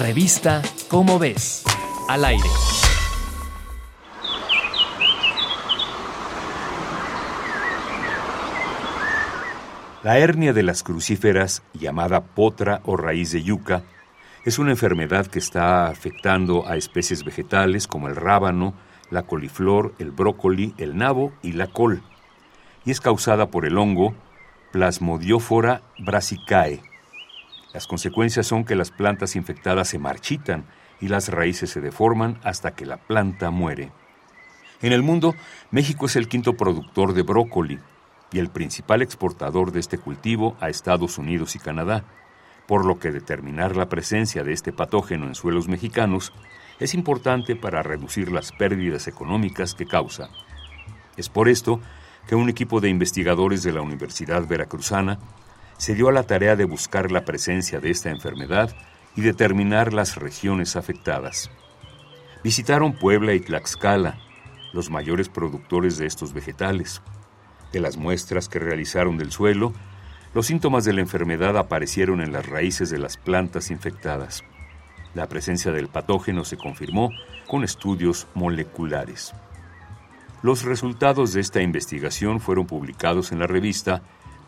Revista Cómo ves, al aire. La hernia de las crucíferas, llamada potra o raíz de yuca, es una enfermedad que está afectando a especies vegetales como el rábano, la coliflor, el brócoli, el nabo y la col, y es causada por el hongo Plasmodiófora brassicae. Las consecuencias son que las plantas infectadas se marchitan y las raíces se deforman hasta que la planta muere. En el mundo, México es el quinto productor de brócoli y el principal exportador de este cultivo a Estados Unidos y Canadá por lo que determinar la presencia de este patógeno en suelos mexicanos es importante para reducir las pérdidas económicas que causa. Es por esto que un equipo de investigadores de la Universidad Veracruzana se dio a la tarea de buscar la presencia de esta enfermedad y determinar las regiones afectadas. Visitaron Puebla y Tlaxcala, los mayores productores de estos vegetales. De las muestras que realizaron del suelo, los síntomas de la enfermedad aparecieron en las raíces de las plantas infectadas. La presencia del patógeno se confirmó con estudios moleculares. Los resultados de esta investigación fueron publicados en la revista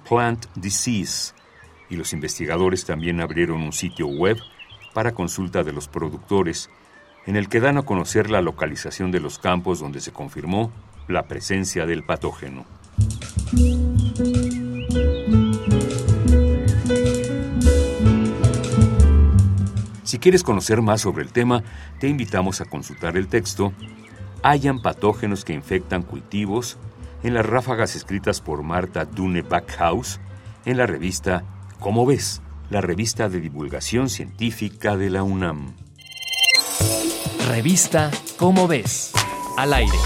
Plant Disease y los investigadores también abrieron un sitio web para consulta de los productores en el que dan a conocer la localización de los campos donde se confirmó la presencia del patógeno. Si quieres conocer más sobre el tema, te invitamos a consultar el texto Hayan patógenos que infectan cultivos en las ráfagas escritas por Marta Dune Backhaus en la revista Cómo ves, la revista de divulgación científica de la UNAM. Revista Cómo ves, al aire.